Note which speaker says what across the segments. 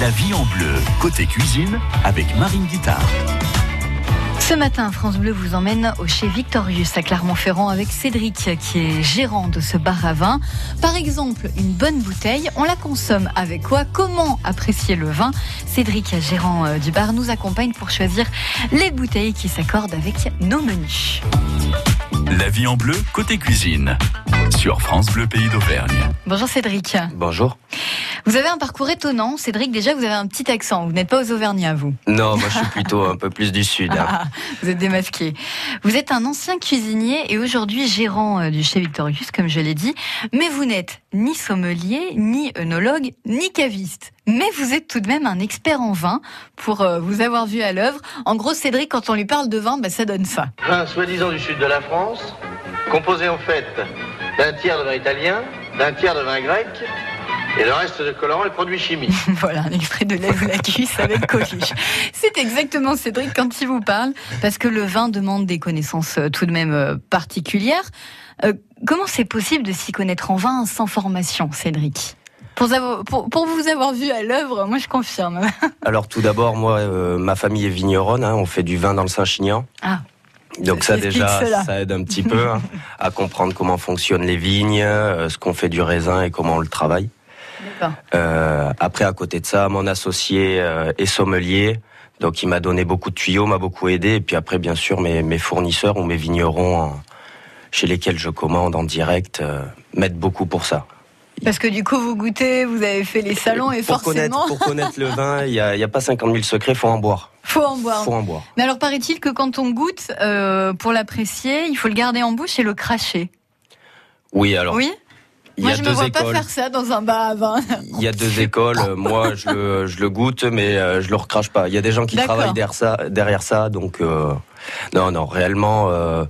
Speaker 1: La vie en bleu, côté cuisine, avec Marine Guitard.
Speaker 2: Ce matin, France Bleu vous emmène au chez Victorius à Clermont-Ferrand avec Cédric qui est gérant de ce bar à vin. Par exemple, une bonne bouteille, on la consomme avec quoi? Comment apprécier le vin? Cédric, gérant euh, du bar, nous accompagne pour choisir les bouteilles qui s'accordent avec nos menus.
Speaker 1: La vie en bleu, côté cuisine, sur France Bleu Pays d'Auvergne.
Speaker 2: Bonjour Cédric.
Speaker 3: Bonjour.
Speaker 2: Vous avez un parcours étonnant. Cédric, déjà, vous avez un petit accent. Vous n'êtes pas aux Auvergnats, vous
Speaker 3: Non, moi je suis plutôt un peu plus du sud. hein.
Speaker 2: Ah, vous êtes démasqué. Vous êtes un ancien cuisinier et aujourd'hui gérant euh, du chez Victorius, comme je l'ai dit. Mais vous n'êtes ni sommelier, ni œnologue, ni caviste. Mais vous êtes tout de même un expert en vin pour euh, vous avoir vu à l'œuvre. En gros, Cédric, quand on lui parle de vin, bah, ça donne ça.
Speaker 4: Vin soi-disant du sud de la France, composé en fait d'un tiers de vin italien, d'un tiers de vin grec, et le reste de colorants et produits chimiques.
Speaker 2: voilà, un extrait de Lève la cuisse avec Coluche. C'est exactement Cédric quand il vous parle, parce que le vin demande des connaissances euh, tout de même euh, particulières. Euh, comment c'est possible de s'y connaître en vin sans formation, Cédric? Pour, avoir- pour- pour vous avoir vu à l'œuvre, moi je confirme.
Speaker 3: Alors tout d'abord, moi, euh, ma famille est vigneronne, hein, on fait du vin dans le Saint-Chinian.
Speaker 2: Ah.
Speaker 3: Donc
Speaker 2: Ça
Speaker 3: déjà,
Speaker 2: cela.
Speaker 3: ça aide un petit peu hein, à comprendre comment fonctionnent les vignes, euh, ce qu'on fait du raisin et comment on le travaille. Euh, après, à côté de ça, mon associé euh, est sommelier. Donc, il m'a donné beaucoup de tuyaux, m'a beaucoup aidé. Et puis après, bien sûr, mes, mes fournisseurs ou mes vignerons euh, chez lesquels je commande en direct euh, m'aident beaucoup pour ça.
Speaker 2: Parce que du coup, vous goûtez, vous avez fait les salons et
Speaker 3: pour
Speaker 2: forcément,
Speaker 3: connaître, pour connaître le vin, il n'y a, il pas 50 000 secrets, faut en boire.
Speaker 2: faut en boire.
Speaker 3: Faut en boire.
Speaker 2: Mais alors, paraît-il que quand on goûte, euh, pour l'apprécier, il faut le garder en bouche et le cracher?
Speaker 3: Oui, alors
Speaker 2: oui?
Speaker 3: il
Speaker 2: Moi, je me
Speaker 3: deux
Speaker 2: vois
Speaker 3: écoles.
Speaker 2: pas faire ça dans un bar à vin.
Speaker 3: Il y a deux écoles. Moi, je le, je le goûte, mais euh, je le recrache pas. Il y a des gens qui travaillent derrière ça, derrière ça donc euh, non, non, réellement, euh,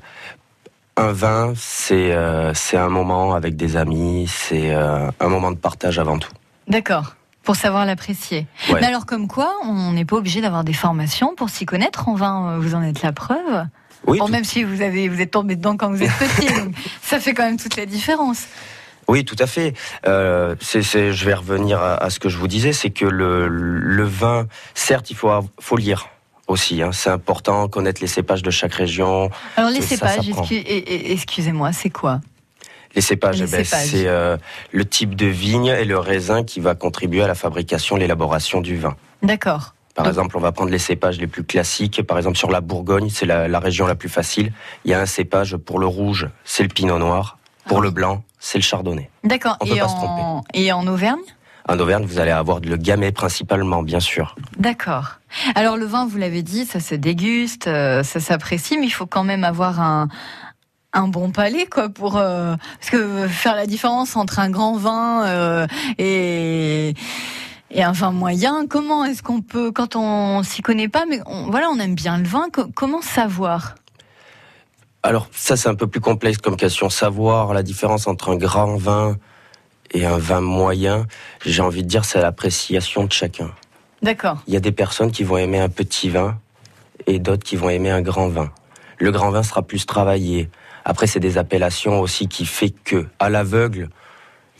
Speaker 3: un vin, c'est euh, c'est un moment avec des amis, c'est euh, un moment de partage avant tout.
Speaker 2: D'accord. Pour savoir l'apprécier.
Speaker 3: Ouais.
Speaker 2: Mais alors, comme quoi, on n'est pas obligé d'avoir des formations pour s'y connaître en vin. euh, Vous en êtes la preuve.
Speaker 3: Oui,
Speaker 2: Bon,
Speaker 3: tout,
Speaker 2: même si vous avez, vous êtes tombé dedans quand vous êtes petit, donc ça fait quand même toute la différence.
Speaker 3: oui, tout à fait. Euh, je vais revenir à, à ce que je vous disais, c'est que le, le vin, certes, il faut, faut lire aussi. hein. c'est important connaître les cépages de chaque région.
Speaker 2: Alors, les cépages, excusez-moi, c'est quoi
Speaker 3: Les cépages,
Speaker 2: Les
Speaker 3: eh ben, c'est euh, le type de vigne et le raisin qui va contribuer à la fabrication, l'élaboration du vin.
Speaker 2: D'accord.
Speaker 3: Par
Speaker 2: Donc-
Speaker 3: exemple, on va prendre les cépages les plus classiques. Par exemple, sur la Bourgogne, c'est la, la région la plus facile. Il y a un cépage pour le rouge, c'est le pinot noir. Pour
Speaker 2: Ah.
Speaker 3: le blanc, c'est le chardonnay.
Speaker 2: D'accord.
Speaker 3: On peut
Speaker 2: Et
Speaker 3: pas se
Speaker 2: en, et en Auvergne
Speaker 3: En Auvergne, vous allez avoir le gamay principalement, bien sûr.
Speaker 2: D'accord. Alors le vin, vous l'avez dit, ça se déguste, euh, ça s'apprécie, mais il faut quand même avoir un, un bon palais, quoi, pour euh, parce que faire la différence entre un grand vin euh, et et un vin moyen. Comment est-ce qu'on peut, quand on s'y connaît pas, mais on, voilà, on aime bien le vin, co- comment savoir?
Speaker 3: Alors, ça, c'est un peu plus complexe comme question. Savoir la différence entre un grand vin et un vin moyen, j'ai envie de dire, c'est l'appréciation de chacun.
Speaker 2: D'accord.
Speaker 3: Il y a des personnes qui vont aimer un petit vin et d'autres qui vont aimer un grand vin. Le grand vin sera plus travaillé. Après, c'est des appellations aussi qui fait que, à l'aveugle,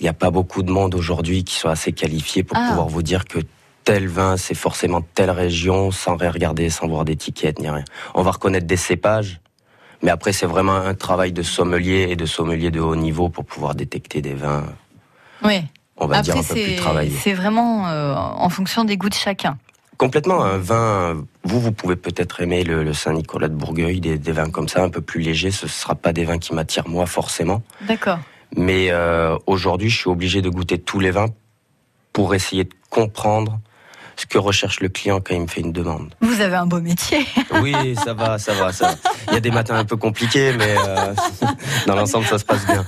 Speaker 3: il n'y a pas beaucoup de monde aujourd'hui qui soit assez qualifié pour
Speaker 2: Ah.
Speaker 3: pouvoir vous dire que tel vin, c'est forcément telle région, sans rien regarder, sans voir d'étiquette ni rien. On va reconnaître des cépages, mais après, c'est vraiment un travail de sommelier et de sommelier de haut niveau pour pouvoir détecter des vins,
Speaker 2: Oui.
Speaker 3: on va dire, un peu plus
Speaker 2: c'est
Speaker 3: travaillés.
Speaker 2: c'est vraiment euh, en fonction des goûts de chacun.
Speaker 3: Complètement, un vin, vous, vous pouvez peut-être aimer le, le Saint-Nicolas de Bourgueil, des, des vins comme ça, un peu plus légers, ce ne sera pas des vins qui m'attirent moi forcément.
Speaker 2: D'accord.
Speaker 3: Mais euh, aujourd'hui, je suis obligé de goûter tous les vins pour essayer de comprendre ce que recherche le client quand il me fait une demande.
Speaker 2: Vous avez un beau métier.
Speaker 3: Oui, ça va, ça va, ça va. Il y a des matins un peu compliqués, mais euh, dans l'ensemble, ça se passe bien.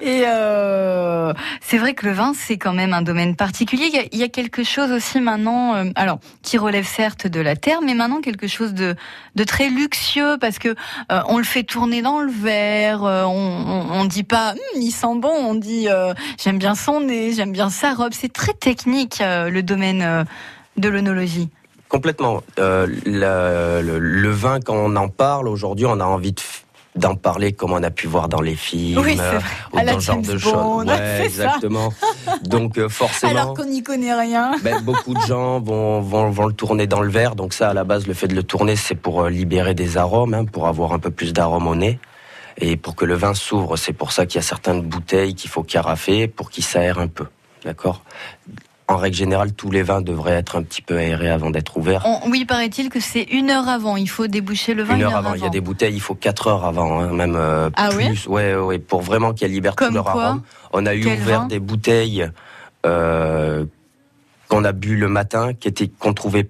Speaker 2: Et euh, c'est vrai que le vin, c'est quand même un domaine particulier. Il y a, il y a quelque chose aussi maintenant, euh, alors qui relève certes de la terre, mais maintenant quelque chose de, de très luxueux parce que euh, on le fait tourner dans le verre. euh, on, on, on dit pas Hum, il sent bon, on dit euh, j'aime bien son nez, j'aime bien sa robe. C'est très technique euh, le domaine euh, de l'œnologie.
Speaker 3: Complètement. Euh, le, le vin, quand on en parle aujourd'hui, on a envie de, d'en parler comme on a pu voir dans les films
Speaker 2: oui,
Speaker 3: euh, ou dans ce genre de choses.
Speaker 2: Ouais,
Speaker 3: exactement. donc euh, forcément.
Speaker 2: Alors qu'on n'y connaît rien.
Speaker 3: Ben, beaucoup de gens vont, vont, vont, le tourner dans le verre. Donc ça, à la base, le fait de le tourner, c'est pour euh, libérer des arômes, hein, pour avoir un peu plus d'arômes au nez. Et pour que le vin s'ouvre, c'est pour ça qu'il y a certaines bouteilles qu'il faut carafer pour qu'il s'aère un peu. D'accord? En règle générale, tous les vins devraient être un petit peu aérés avant d'être ouverts.
Speaker 2: oui, paraît-il que c'est une heure avant. Il faut déboucher le vin
Speaker 3: une heure, avant. Il y a des bouteilles, il faut quatre heures avant, hein, même euh,
Speaker 2: ah
Speaker 3: plus.
Speaker 2: Oui
Speaker 3: ouais, ouais, pour vraiment qu'il y ait liberté
Speaker 2: de leur arôme.
Speaker 3: On a eu ouvert des bouteilles euh, qu'on a bu le matin, qui étaient qu'on trouvait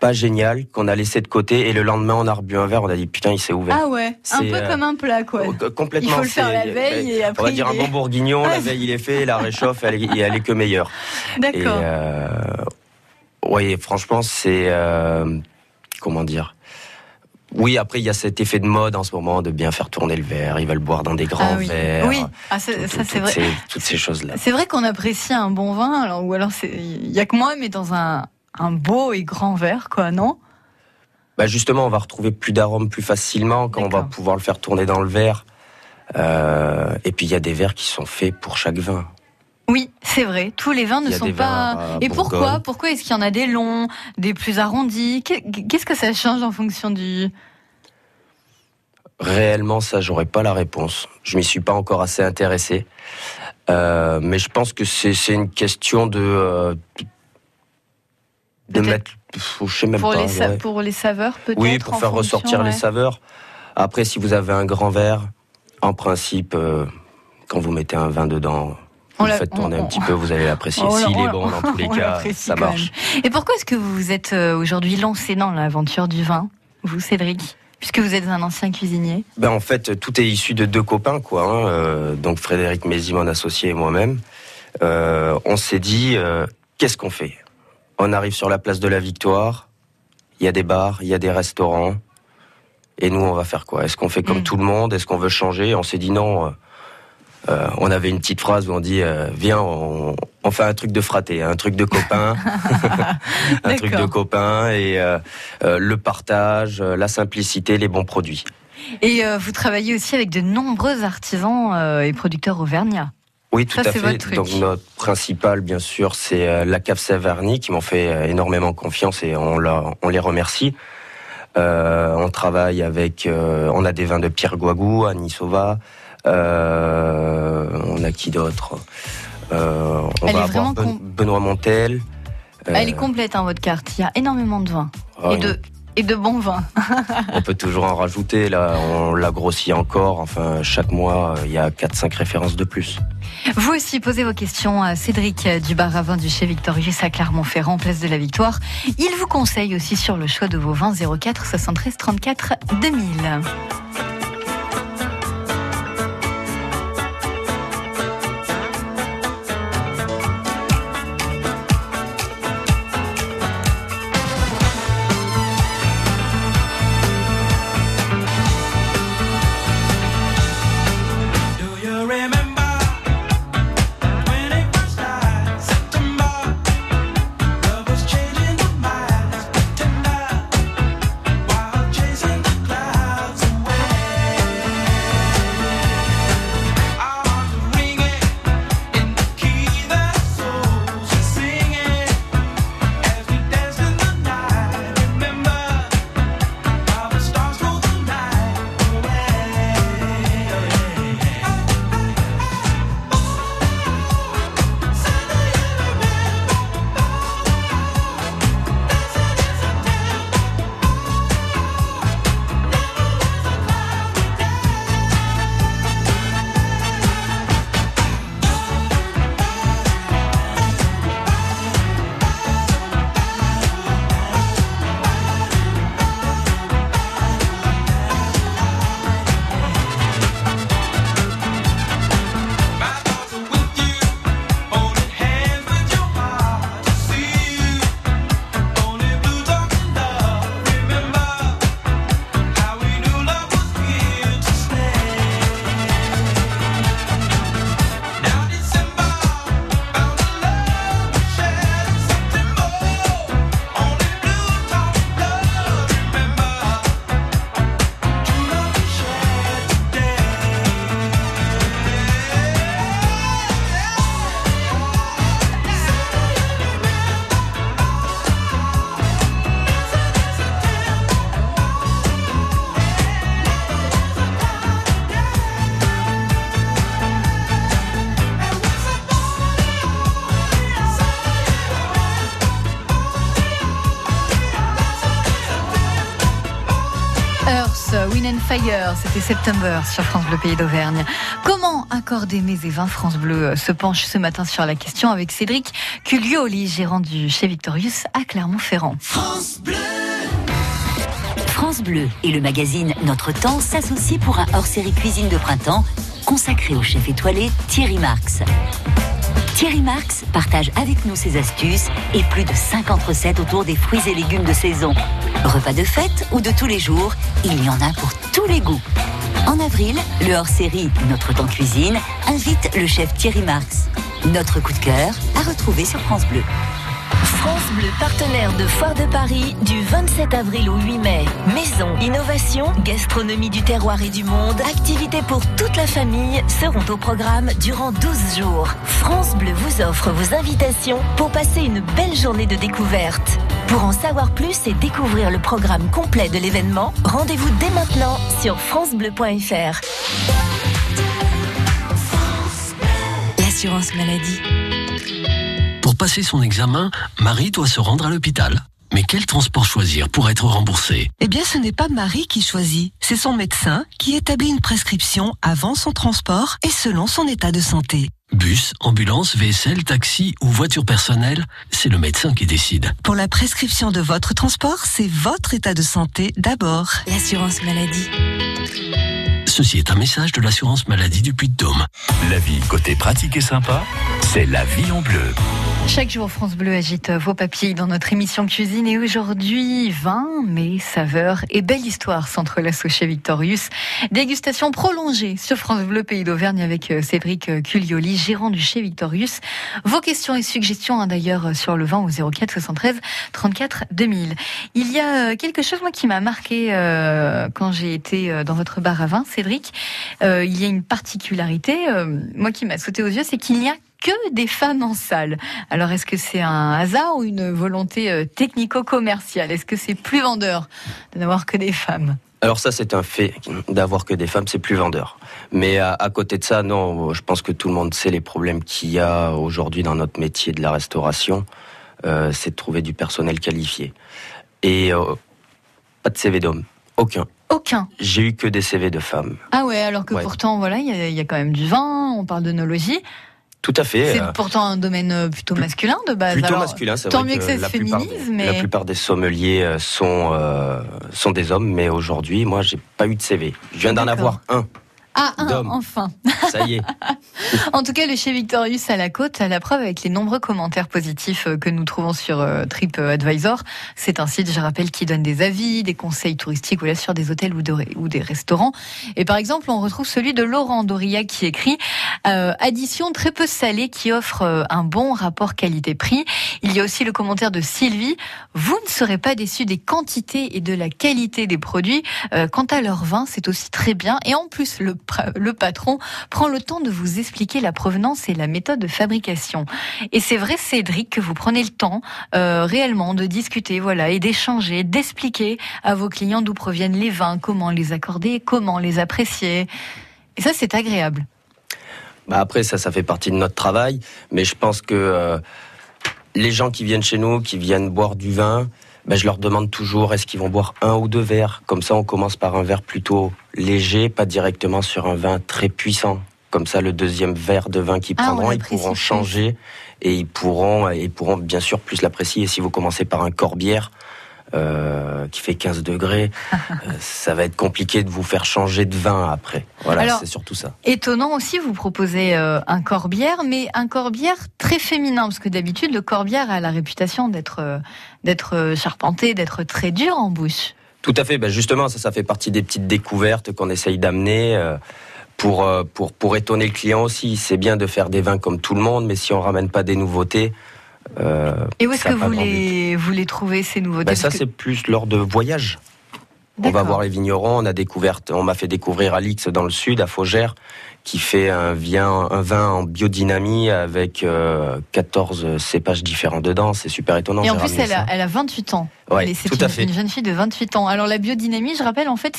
Speaker 3: pas génial qu'on a laissé de côté et le lendemain on a rebu un verre on a dit putain il s'est ouvert
Speaker 2: ah ouais un peu
Speaker 3: euh,
Speaker 2: comme un plat quoi
Speaker 3: complètement
Speaker 2: il faut le faire la veille et après
Speaker 3: on va dire un bon bourguignon la veille il est fait la réchauffe elle est, elle est que meilleure
Speaker 2: d'accord
Speaker 3: euh, oui franchement c'est euh, comment dire? Oui, après, il y a cet effet de mode en ce moment de bien faire tourner le verre. Ils veulent boire dans des grands
Speaker 2: ah oui.
Speaker 3: verres.
Speaker 2: Oui, ah, ça, c'est vrai.
Speaker 3: Ces, toutes ces choses-là.
Speaker 2: C'est vrai qu'on apprécie un bon vin, alors, ou alors il y a que moi, mais dans un, un beau et grand verre, quoi, non?
Speaker 3: Bah Justement, on va retrouver plus d'arômes plus facilement quand on va pouvoir le faire tourner dans le verre. Euh, et puis, il y a des verres qui sont faits pour chaque vin.
Speaker 2: Oui, c'est vrai. Tous les vins ne sont pas. Et pourquoi Pourquoi est-ce qu'il y en a des longs, des plus arrondis? Qu'est-ce que ça change en fonction du
Speaker 3: Réellement, ça, j'aurais pas la réponse. Je m'y suis pas encore assez intéressé, euh, mais je pense que c'est une question de, euh, de mettre, je sais même
Speaker 2: pour
Speaker 3: pas.
Speaker 2: Les Pour les saveurs, peut-être.
Speaker 3: Oui, pour faire ressortir les saveurs. Après, si vous avez un grand verre, en principe, euh, quand vous mettez un vin dedans, vous le faites tourner un petit peu, vous allez l'apprécier. S'il est bon, dans tous les cas, ça marche.
Speaker 2: Et pourquoi est-ce que vous vous êtes euh, aujourd'hui lancé dans l'aventure du vin, vous, Cédric? Puisque vous êtes un ancien cuisinier
Speaker 3: ben En fait, tout est issu de deux copains, quoi. Hein, euh, donc Frédéric Mézy, mon associé, et moi-même. on s'est dit, qu'est-ce qu'on fait? On arrive sur la place de la Victoire. Il y a des bars, il y a des restaurants. Et nous, on va faire quoi? Est-ce qu'on fait comme mm. tout le monde? Est-ce qu'on veut changer? On s'est dit non. Euh, euh, on avait une petite phrase où on dit euh, viens, on, fait un truc de fraté, un truc de copain, un truc de copain et le partage, la simplicité, les bons produits.
Speaker 2: Et vous travaillez aussi avec de nombreux artisans et producteurs auvergnats.
Speaker 3: Oui, tout à fait. Donc notre principal, bien sûr, c'est euh, la cave Savarny qui m'ont fait euh, énormément confiance et on, on les remercie. Euh, on travaille avec, euh, on a des vins de Pierre Guagou. Euh, on a qui d'autre? On va avoir Benoît Montel.
Speaker 2: Elle est complète, hein, votre carte. Il y a énormément de vins. Ah et de et de bons vins.
Speaker 3: on peut toujours en rajouter. Là, on l'a grossi encore. Enfin, chaque mois, il y a 4-5 références de plus.
Speaker 2: Vous aussi posez vos questions à Cédric du bar à vin du chez Victorius à Clermont-Ferrand, place de la Victoire. Il vous conseille aussi sur le choix de vos vins 04 73 34 2000. Fire, c'était September sur France Bleu Pays d'Auvergne. Comment accorder mes et 20 France Bleu se penche ce matin sur la question avec Cédric Culioli, gérant du chez Victorius à Clermont-Ferrand.
Speaker 5: France Bleu France Bleu et le magazine Notre Temps s'associent pour un hors-série cuisine de printemps consacré au chef étoilé Thierry Marx. Thierry Marx partage avec nous ses astuces et plus de 50 recettes autour des fruits et légumes de saison. Repas de fête ou de tous les jours, il y en a pour tous les goûts. En avril, le hors-série Notre temps cuisine invite le chef Thierry Marx. Notre coup de cœur à retrouver sur France Bleu.
Speaker 6: France Bleu, partenaire de Foire de Paris du 27 avril au 8 mai. Maison, innovation, gastronomie du terroir et du monde, activités pour toute la famille seront au programme durant 12 jours. France Bleu vous offre vos invitations pour passer une belle journée de découverte. Pour en savoir plus et découvrir le programme complet de l'événement, rendez-vous dès maintenant sur francebleu.fr.
Speaker 7: L'assurance maladie passer son examen, Marie doit se rendre à l'hôpital. Mais quel transport choisir pour être remboursé?
Speaker 8: Eh bien, ce n'est pas Marie qui choisit, c'est son médecin qui établit une prescription avant son transport et selon son état de santé.
Speaker 7: Bus, ambulance, vaisselle, taxi ou voiture personnelle, c'est le médecin qui décide.
Speaker 8: Pour la prescription de votre transport, c'est votre état de santé d'abord.
Speaker 6: L'assurance maladie.
Speaker 7: Ceci est un message de l'assurance maladie du Puy-de-Dôme.
Speaker 1: La vie côté pratique et sympa, c'est la vie en bleu.
Speaker 2: Chaque jour, France Bleu agite vos papiers dans notre émission cuisine et aujourd'hui, vin, mais saveurs et belle histoire s'entrelacent chez Victorius. Dégustation prolongée sur France Bleu Pays d'Auvergne avec euh, Cédric euh, Culioli, gérant du chez Victorius. Vos questions et suggestions hein, d'ailleurs sur le vin au 04 73 34 2000. Il y a euh, quelque chose moi qui m'a marqué quand j'ai été dans votre bar à vin, Cédric. il y a une particularité, moi qui m'a sauté aux yeux, c'est qu'il n'y a que des femmes en salle. Alors est-ce que c'est un hasard ou une volonté euh, technico-commerciale? Est-ce que c'est plus vendeur de n'avoir que des femmes?
Speaker 3: Alors ça, c'est un fait. D'avoir que des femmes, c'est plus vendeur. Mais à, côté de ça, non, je pense que tout le monde sait les problèmes qu'il y a aujourd'hui dans notre métier de la restauration. Euh, c'est de trouver du personnel qualifié. Et euh, pas de CV d'homme. Aucun.
Speaker 2: Aucun.
Speaker 3: J'ai eu que des CV de femmes.
Speaker 2: Ah ouais, alors que pourtant, voilà, il y, y, a quand même du vin, on parle d'onologie.
Speaker 3: Tout à fait.
Speaker 2: C'est euh, pourtant un domaine euh, plutôt masculin de base.
Speaker 3: Plutôt masculin, c'est Tant
Speaker 2: mieux que, ça se féminise, mais...
Speaker 3: La plupart des sommeliers euh, sont, sont des hommes, mais aujourd'hui, moi, j'ai pas eu de CV. Je viens d'en avoir un.
Speaker 2: Ah, enfin.
Speaker 3: Ça y est.
Speaker 2: en tout cas, le chez Victorius à la côte, à la preuve avec les nombreux commentaires positifs euh, que nous trouvons sur euh, TripAdvisor. C'est un site, je rappelle, qui donne des avis, des conseils touristiques ou là sur des hôtels ou, ou des restaurants. Et par exemple, on retrouve celui de Laurent Dorillac qui écrit euh, addition très peu salée qui offre un bon rapport qualité-prix. Il y a aussi le commentaire de Sylvie. Vous ne serez pas déçus des quantités et de la qualité des produits. quant à leur vin, c'est aussi très bien. Et en plus, le le patron prend le temps de vous expliquer la provenance et la méthode de fabrication. Et c'est vrai, Cédric, que vous prenez le temps euh, réellement de discuter, voilà, et d'échanger, d'expliquer à vos clients d'où proviennent les vins, comment les accorder, comment les apprécier. Et ça, c'est agréable.
Speaker 3: Bah après, ça, ça fait partie de notre travail, mais je pense que euh, les gens qui viennent chez nous, qui viennent boire du vin, ben, je leur demande toujours est-ce qu'ils vont boire un ou deux verres? Comme ça, on commence par un verre plutôt léger, pas directement sur un vin très puissant. Comme ça, le deuxième verre de vin qu'ils ah, prendront, ils pourront changer et ils pourront, ils pourront bien sûr plus l'apprécier. Si vous commencez par un corbière, euh, qui fait 15 degrés, euh, ça va être compliqué de vous faire changer de vin après. Voilà, c'est surtout ça.
Speaker 2: Étonnant aussi, vous proposez euh, un corbière, mais un corbière très féminin, parce que d'habitude, le corbière a la réputation d'être d'être charpenté, d'être très dur en bouche.
Speaker 3: Tout à fait. Ben justement, ça, ça fait partie des petites découvertes qu'on essaye d'amener. pour, pour, pour étonner le client aussi. C'est bien de faire des vins comme tout le monde, mais si on ramène pas des nouveautés,
Speaker 2: euh, et où est-ce que vous les, vous les trouvez ces nouveautés
Speaker 3: ben Ça, c'est plus lors de voyages. On va voir les vignerons. On a découvert, on m'a fait découvrir Alix dans le sud, à Faugère, qui fait un, vin, un vin en biodynamie avec 14 euh, cépages différents dedans. C'est super étonnant.
Speaker 2: Et en plus, elle a, elle a, 28 ans.
Speaker 3: Ouais, c'est
Speaker 2: tout
Speaker 3: à fait.
Speaker 2: une jeune fille de 28 ans. Alors la biodynamie, je rappelle, en fait,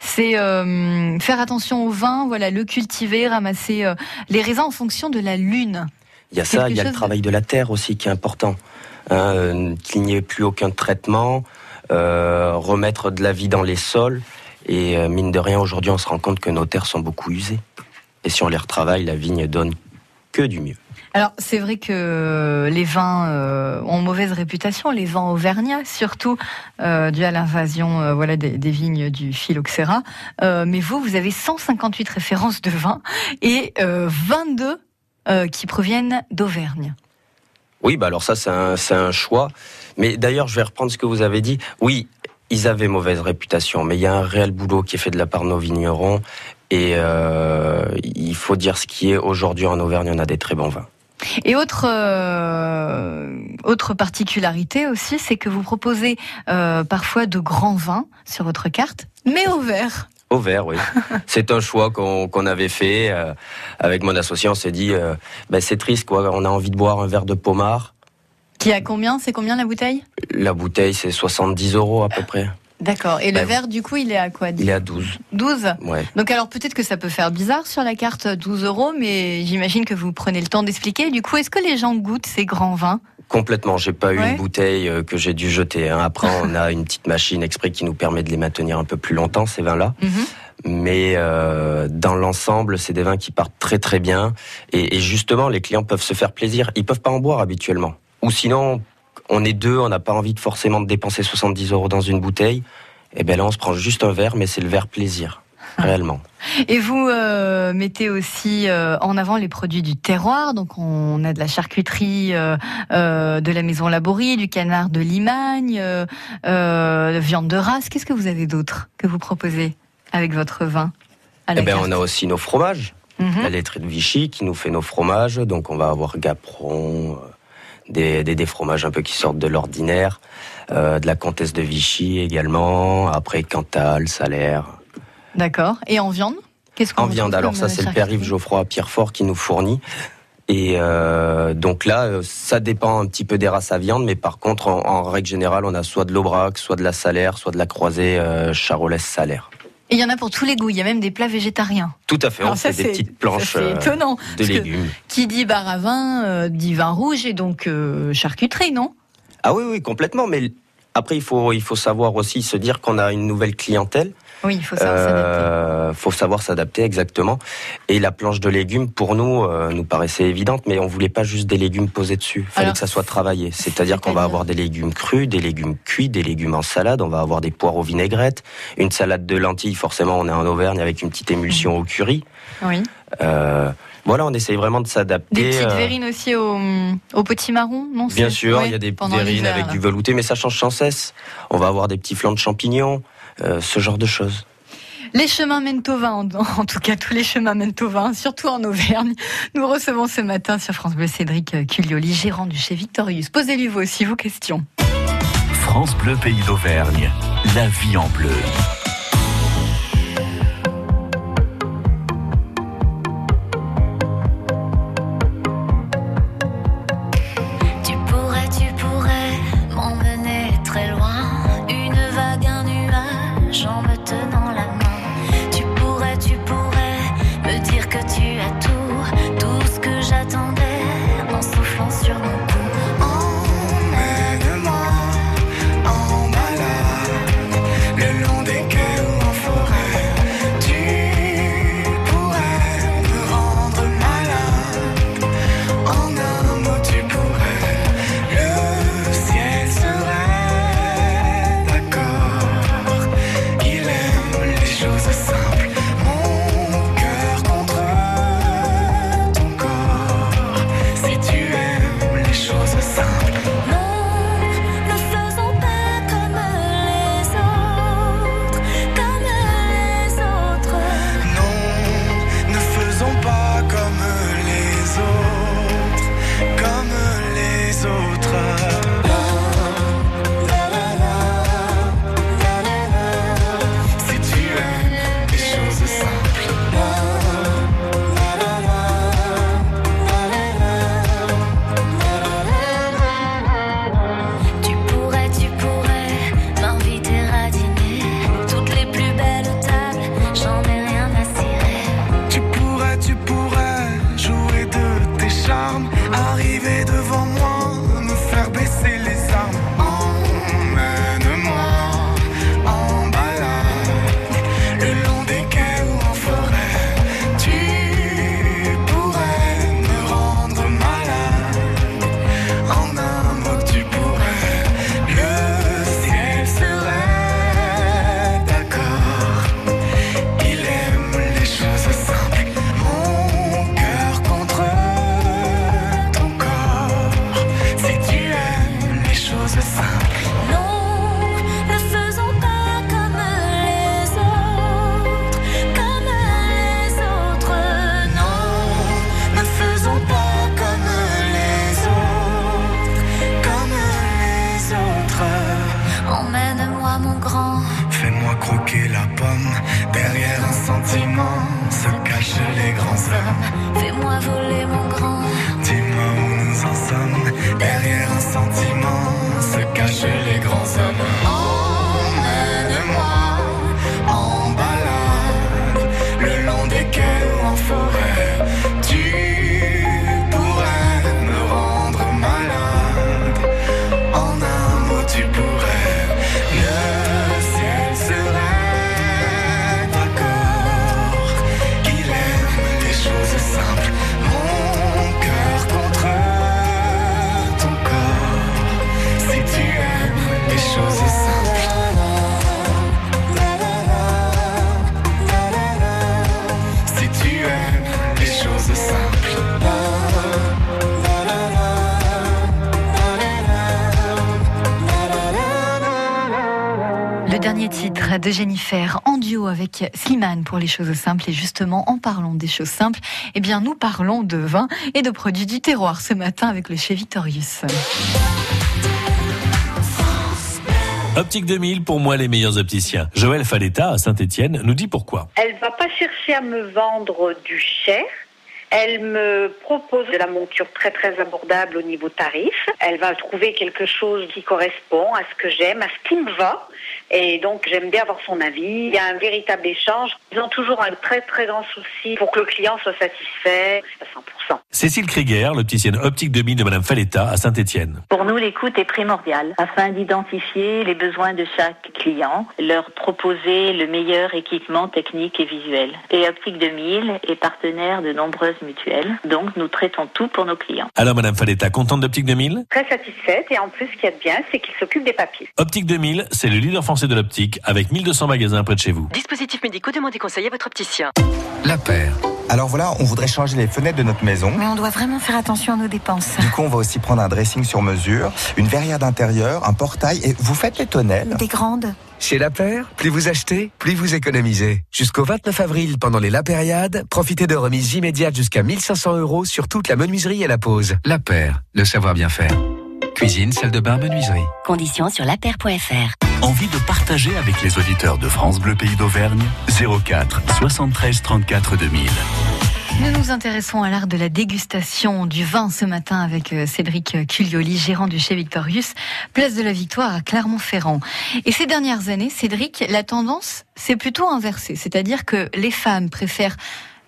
Speaker 2: c'est euh, faire attention au vin, voilà, le cultiver, ramasser les raisins en fonction de la lune.
Speaker 3: Il y a ça, il y a le travail de la terre aussi qui est important. Hein, qu'il n'y ait plus aucun traitement, euh, remettre de la vie dans les sols. Et euh, mine de rien, aujourd'hui, on se rend compte que nos terres sont beaucoup usées. Et si on les retravaille, la vigne donne que du mieux.
Speaker 2: Alors c'est vrai que les vins euh, ont mauvaise réputation, les vins auvergnats surtout euh, dû à l'invasion euh, voilà des, des, vignes du phylloxéra. Euh, mais vous, vous avez 158 références de vins et 22 qui proviennent d'Auvergne.
Speaker 3: Oui, bah alors ça c'est un, un choix. Mais d'ailleurs, je vais reprendre ce que vous avez dit. Oui, ils avaient mauvaise réputation, mais il y a un réel boulot qui est fait de la part de nos vignerons. Et euh, il faut dire ce qui est aujourd'hui en Auvergne, on a des très bons vins.
Speaker 2: Et autre euh, autre particularité aussi, c'est que vous proposez euh, parfois de grands vins sur votre carte, mais au verre.
Speaker 3: Au verre, oui. c'est un choix qu'on avait fait euh, avec mon associé. On s'est dit, euh, ben c'est triste, quoi. On a envie de boire un verre de pommard.
Speaker 2: Qui a combien? C'est combien la bouteille?
Speaker 3: La bouteille, c'est 70 euros à peu près.
Speaker 2: D'accord. Et le verre, du coup, il est à quoi?
Speaker 3: Il est à 12.
Speaker 2: 12
Speaker 3: Ouais.
Speaker 2: Donc alors peut-être que ça peut faire bizarre sur la carte 12 euros, mais j'imagine que vous prenez le temps d'expliquer. Du coup, est-ce que les gens goûtent ces grands vins?
Speaker 3: Complètement. J'ai pas eu
Speaker 2: Ouais.
Speaker 3: une bouteille euh, que j'ai dû jeter. hein. Après, on a une petite machine exprès qui nous permet de les maintenir un peu plus longtemps, ces vins-là.
Speaker 2: Mhm.
Speaker 3: Mais euh, dans l'ensemble, c'est des vins qui partent très très bien. Et, et justement, les clients peuvent se faire plaisir. Ils peuvent pas en boire habituellement. Ou sinon, on est deux, on n'a pas envie de forcément de dépenser 70 euros dans une bouteille. Et ben là, on se prend juste un verre, mais c'est le verre plaisir, réellement.
Speaker 2: Et vous euh, mettez aussi euh, en avant les produits du terroir. Donc on a de la charcuterie euh, de la maison Laborie, du canard de Limagne, euh, viande de race. Qu'est-ce que vous avez d'autre que vous proposez avec votre vin à la
Speaker 3: Eh ben, on a aussi nos fromages.
Speaker 2: Mhm.
Speaker 3: La laiterie de Vichy qui nous fait nos fromages. Donc on va avoir Gaperon, euh, des, des, des fromages un peu qui sortent de l'ordinaire. De la comtesse de Vichy également. Après Cantal, Salaire.
Speaker 2: D'accord. Et en viande Qu'est-ce qu'on
Speaker 3: En viande, alors ça
Speaker 2: euh,
Speaker 3: c'est le père Yves Geoffroy Pierrefort qui nous fournit. Et euh, donc là, euh, ça dépend un petit peu des races à viande, mais par contre, en, en règle générale, on a soit de l'Aubrac, soit de la Salaire, soit de la Croisée euh, Charolaise Salaire.
Speaker 2: Et il y en a pour tous les goûts. Il y a même des plats végétariens.
Speaker 3: Tout à fait,
Speaker 2: Alors
Speaker 3: on
Speaker 2: ça,
Speaker 3: fait des petites planches
Speaker 2: ça, c'est étonnant.
Speaker 3: de
Speaker 2: que
Speaker 3: légumes.
Speaker 2: Qui dit bar à vin euh, dit vin rouge et donc euh, charcuterie, non?
Speaker 3: Ah oui, oui, complètement. Mais après, il faut, il faut savoir aussi se dire qu'on a une nouvelle clientèle.
Speaker 2: Oui, il faut savoir s'adapter.
Speaker 3: Euh, faut savoir s'adapter exactement. Et la planche de légumes, pour nous, euh, nous paraissait évidente, mais on voulait pas juste des légumes posés dessus. Fallait
Speaker 2: Alors,
Speaker 3: que ça soit travaillé. C'est-à-dire qu'on va avoir des légumes crus, des légumes cuits, des légumes en salade. On va avoir des poireaux vinaigrettes, une salade de lentilles. Forcément, on est en Auvergne avec une petite émulsion au curry.
Speaker 2: Oui.
Speaker 3: Euh, voilà, on essaye vraiment de s'adapter.
Speaker 2: Des petites
Speaker 3: euh,
Speaker 2: verrines aussi au, au potimarron, non
Speaker 3: Bien sûr,
Speaker 2: ouais,
Speaker 3: il y a des verrines avec du velouté, mais ça change sans cesse. On va avoir des petits flancs de champignons, ce genre de choses.
Speaker 2: Les chemins mènent au vin, en, tout cas tous les chemins mènent au vin, surtout en Auvergne. Nous recevons ce matin sur France Bleu Cédric Culioli, gérant du chez Victorius. Posez-lui vous aussi vos questions.
Speaker 1: France Bleu Pays d'Auvergne. La vie en bleu.
Speaker 9: Nuage en me tenant autres. En
Speaker 2: duo avec Slimane pour les choses simples. Et justement, en parlant des choses simples, eh bien, nous parlons de vin et de produits du terroir ce matin avec le chez Victorius.
Speaker 10: Optique 2000, pour moi, les meilleurs opticiens. Joël Faletta, à Saint-Etienne, nous dit pourquoi.
Speaker 11: Elle va pas chercher à me vendre du cher. Elle me propose de la monture très très abordable au niveau tarif. Elle va trouver quelque chose qui correspond à ce que j'aime, à ce qui me va. Et donc j'aime bien avoir son avis. Il y a un véritable échange. Ils ont toujours un très très grand souci pour que le client soit satisfait à 100%.
Speaker 10: Cécile Krieger, l'opticienne Optique 2000 de Madame Faletta, à Saint-Etienne.
Speaker 12: Pour nous, l'écoute est primordiale afin d'identifier les besoins de chaque client, leur proposer le meilleur équipement technique et visuel. Et Optique 2000 est partenaire de nombreuses mutuelles, donc nous traitons tout pour nos clients.
Speaker 10: Alors, Madame Faletta, contente d'Optique 2000
Speaker 11: Très satisfaite et en plus ce qu'il y a de bien, c'est qu'il s'occupe des papiers.
Speaker 10: Optique 2000, c'est le leader français de l'optique, avec 1200 magasins près de chez vous.
Speaker 13: Dispositifs médicaux, demandez conseil à votre opticien.
Speaker 14: La paire. Alors voilà, on voudrait changer les fenêtres de notre maison.
Speaker 15: Mais on doit vraiment faire attention à nos dépenses.
Speaker 14: Du coup, on va aussi prendre un dressing sur mesure, une verrière d'intérieur, un portail et vous faites les tonnelles.
Speaker 15: Des grandes.
Speaker 16: Chez La Paire, plus vous achetez, plus vous économisez. Jusqu'au 29 avril, pendant les La Périade, profitez de remises immédiates jusqu'à 1500 euros sur toute la menuiserie et la pose. La Paire, le savoir bien faire. Cuisine, salle de bain, menuiserie.
Speaker 5: Conditions sur lapaire.fr.
Speaker 1: Envie de partager avec les auditeurs de France Bleu Pays d'Auvergne? 04 73 34 2000.
Speaker 2: Nous nous intéressons à l'art de la dégustation du vin ce matin avec euh, Cédric Culioli, gérant du chez Victorius, place de la Victoire à Clermont-Ferrand. Et ces dernières années, Cédric, la tendance, c'est plutôt inversée. C'est-à-dire que les femmes préfèrent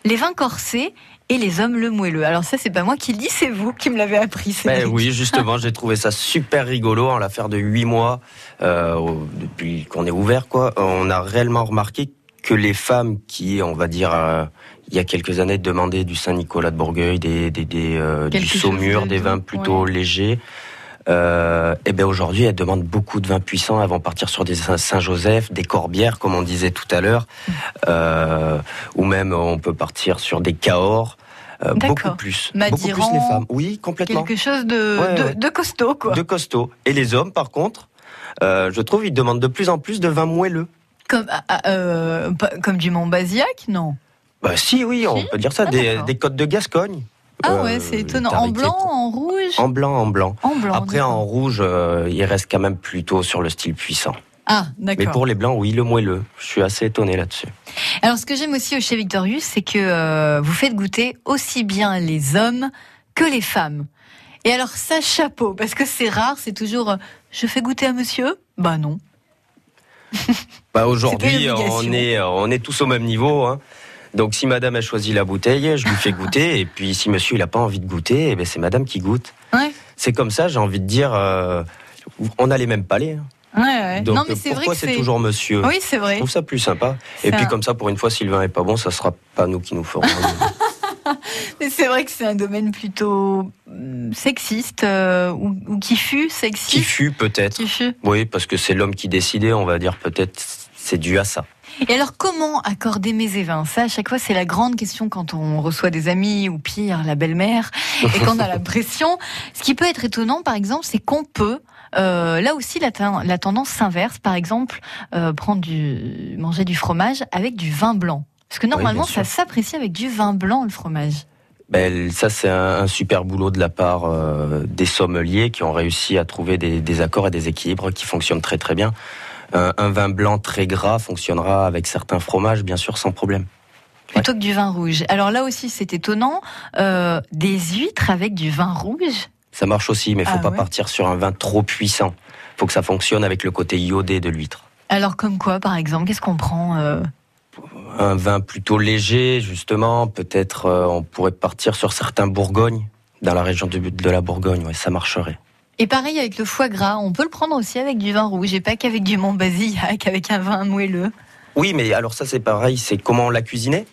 Speaker 2: les vins corsés et les hommes le moelleux. Alors ça, c'est pas moi qui le dis, c'est vous qui me l'avez appris.
Speaker 3: Ben oui, justement, j'ai trouvé ça super rigolo en l'affaire de huit mois euh, depuis qu'on est ouvert. Quoi, on a réellement remarqué que les femmes qui, on va dire, euh, il y a quelques années, demandaient du Saint-Nicolas de Bourgueil, des, des, des, euh, du Saumur,
Speaker 2: de
Speaker 3: des vins plutôt légers. Euh, et ben aujourd'hui, elles demandent beaucoup de vins puissants. Elles vont partir sur des Saint- Saint-Joseph, des Corbières, comme on disait tout à l'heure, euh, ou même on peut partir sur des Cahors. euh, beaucoup plus,
Speaker 2: Madiran,
Speaker 3: beaucoup plus les femmes. Oui, complètement.
Speaker 2: Quelque chose de,
Speaker 3: Ouais,
Speaker 2: de,
Speaker 3: ouais.
Speaker 2: de costaud, quoi.
Speaker 3: De costaud. Et les hommes, par contre, euh, je trouve, ils demandent de plus en plus de vins moelleux.
Speaker 2: Comme, ah, ah, euh, comme du Montbazillac, non?
Speaker 3: Bah si, oui, on peut dire ça,
Speaker 2: Ah,
Speaker 3: des côtes de Gascogne.
Speaker 2: Ah
Speaker 3: Euh,
Speaker 2: ouais, c'est étonnant. En blanc, en rouge
Speaker 3: En blanc, en blanc.
Speaker 2: En blanc,
Speaker 3: Après, en rouge, euh, il reste quand même plutôt sur le style puissant.
Speaker 2: Ah,
Speaker 3: Mais
Speaker 2: d'accord.
Speaker 3: pour les blancs, oui, le moelleux. Je suis assez étonné là-dessus.
Speaker 2: Alors, ce que j'aime aussi au chez Victorius, c'est que euh, vous faites goûter aussi bien les hommes que les femmes. Et alors, ça, chapeau, parce que c'est rare, c'est toujours euh, je fais goûter à monsieur? Bah non.
Speaker 3: Bah aujourd'hui, on est, on est tous au même niveau. Hein. Donc si madame a choisi la bouteille, je lui fais goûter. et puis si monsieur il a pas envie de goûter, eh ben, c'est madame qui goûte.
Speaker 2: Ouais.
Speaker 3: C'est comme ça, j'ai envie de dire, euh, on a les mêmes palais. hein.
Speaker 2: Ouais, ouais.
Speaker 3: Donc
Speaker 2: non, mais
Speaker 3: pourquoi c'est toujours monsieur
Speaker 2: Oui, c'est vrai.
Speaker 3: Je trouve ça plus sympa. Et puis
Speaker 2: un-
Speaker 3: comme ça, pour une fois, si le vin est pas bon, ça sera pas nous qui nous ferons.
Speaker 2: Mais c'est vrai que c'est un domaine plutôt hum, sexiste, euh, ou, ou qui fut sexiste.
Speaker 3: qui fut peut-être. Oui, parce que c'est l'homme qui décidait, on va dire peut-être c'est dû à ça.
Speaker 2: Et alors, comment accorder mes et vins Ça, à chaque fois, c'est la grande question quand on reçoit des amis ou pire, la belle-mère, et qu'on a la pression. Ce qui peut être étonnant, par exemple, c'est qu'on peut. euh, là aussi, la, ten- la tendance s'inverse. Par exemple, euh, prendre du, manger du fromage avec du vin blanc. Parce que normalement, ça s'apprécie avec du vin blanc, le fromage.
Speaker 3: Ben, ça, c'est un, un super boulot de la part euh, des sommeliers qui ont réussi à trouver des, des accords et des équilibres qui fonctionnent très très bien. Un, un vin blanc très gras fonctionnera avec certains fromages, bien sûr, sans problème.
Speaker 2: Plutôt que du vin rouge. Alors là aussi, c'est étonnant. euh, des huîtres avec du vin rouge?
Speaker 3: Ça marche aussi, mais faut
Speaker 2: Ah
Speaker 3: pas
Speaker 2: ouais
Speaker 3: partir sur un vin trop puissant. Faut que ça fonctionne avec le côté iodé de l'huître.
Speaker 2: Alors comme quoi, par exemple Qu'est-ce qu'on prend euh?
Speaker 3: Un vin plutôt léger, justement. Peut-être euh, on pourrait partir sur certains Bourgognes, dans la région de, de la Bourgogne. Ouais, ça marcherait.
Speaker 2: Et pareil avec le foie gras, on peut le prendre aussi avec du vin rouge et pas qu'avec du Montbazillac, avec un vin moelleux.
Speaker 3: Oui, mais alors ça c'est pareil. C'est comment on l'a cuisiné?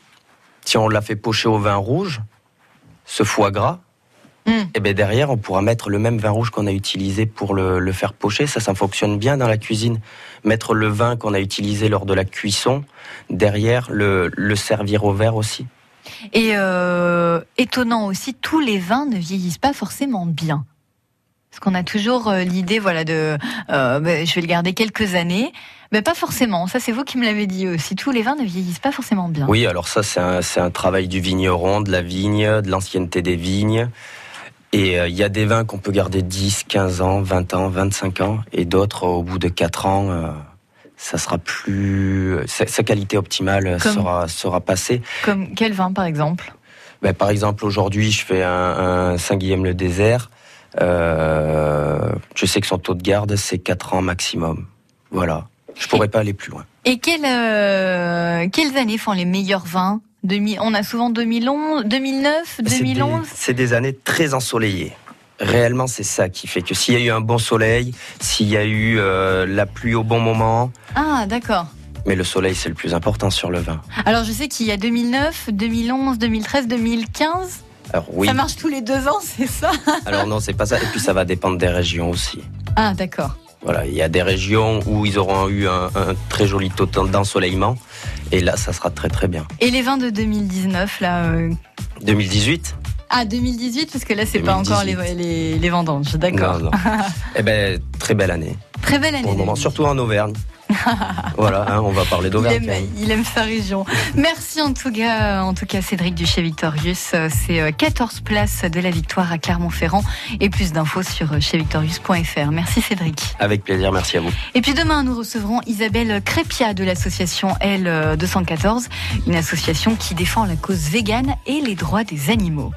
Speaker 3: Si on l'a fait pocher au vin rouge, ce foie gras,
Speaker 2: Hmm.
Speaker 3: et ben derrière on pourra mettre le même vin rouge qu'on a utilisé pour le, le faire pocher. Ça, ça fonctionne bien dans la cuisine. Mettre le vin qu'on a utilisé lors de la cuisson, derrière le, le servir au verre aussi.
Speaker 2: Et euh, étonnant aussi, tous les vins ne vieillissent pas forcément bien. Parce qu'on a toujours euh, l'idée, voilà, de, euh, ben, je vais le garder quelques années. Mais pas forcément. Ça, c'est vous qui me l'avez dit aussi. Tous les vins ne vieillissent pas forcément bien.
Speaker 3: Oui, alors ça, c'est un, travail du vigneron, de la vigne, de l'ancienneté des vignes. Et euh, il y a des vins qu'on peut garder 10, 15 ans, 20 ans, 25 ans, et d'autres, au bout de 4 ans, euh, ça sera plus. Sa, sa qualité optimale
Speaker 2: Comme-
Speaker 3: sera, sera passée.
Speaker 2: Comme quel vin, par exemple?
Speaker 3: Ben, par exemple, aujourd'hui, je fais un, un Saint-Guilhem-le-Désert. Euh, je sais que son taux de garde, c'est 4 ans maximum. Voilà. Je pourrais pas aller plus loin.
Speaker 2: Et quelles, euh, quelles années font les meilleurs vins? 2000, On a souvent 2011, 2009,
Speaker 3: C'est des-
Speaker 2: 2011.
Speaker 3: C'est des, années très ensoleillées. Réellement, c'est ça qui fait que s'il y a eu un bon soleil, s'il y a eu euh, la pluie au bon moment,
Speaker 2: Ah, d'accord.
Speaker 3: mais le soleil, c'est le plus important sur le vin.
Speaker 2: Alors, je sais qu'il y a 2009, 2011, 2013, 2015.
Speaker 3: Alors oui,
Speaker 2: Ça marche tous les deux ans, c'est ça
Speaker 3: alors non, c'est pas ça. Et puis ça va dépendre des régions aussi.
Speaker 2: Ah, d'accord.
Speaker 3: Voilà, il y a des régions où ils auront eu un, un très joli taux d'ensoleillement, et là, ça sera très très bien.
Speaker 2: Et les vins de 2019, là euh,
Speaker 3: 2018
Speaker 2: Ah, 2018, parce que là, c'est pas
Speaker 3: 2018.
Speaker 2: encore les, les, les vendanges, d'accord.
Speaker 3: Eh ben, très belle année.
Speaker 2: Très belle année.
Speaker 3: Pour le moment, surtout en Auvergne. voilà, hein, on va parler
Speaker 2: Il
Speaker 3: d'Auvergne.
Speaker 2: aime, il aime sa région. Merci en tout cas, en tout cas Cédric du chez Victorius. Euh, C'est euh, 14 places de la victoire à Clermont-Ferrand et plus d'infos sur euh, chetvictorius.fr. Merci Cédric.
Speaker 3: Avec plaisir, merci à vous.
Speaker 2: Et puis demain, nous recevrons Isabelle Crépia de l'association L214, une association qui défend la cause végane et les droits des animaux.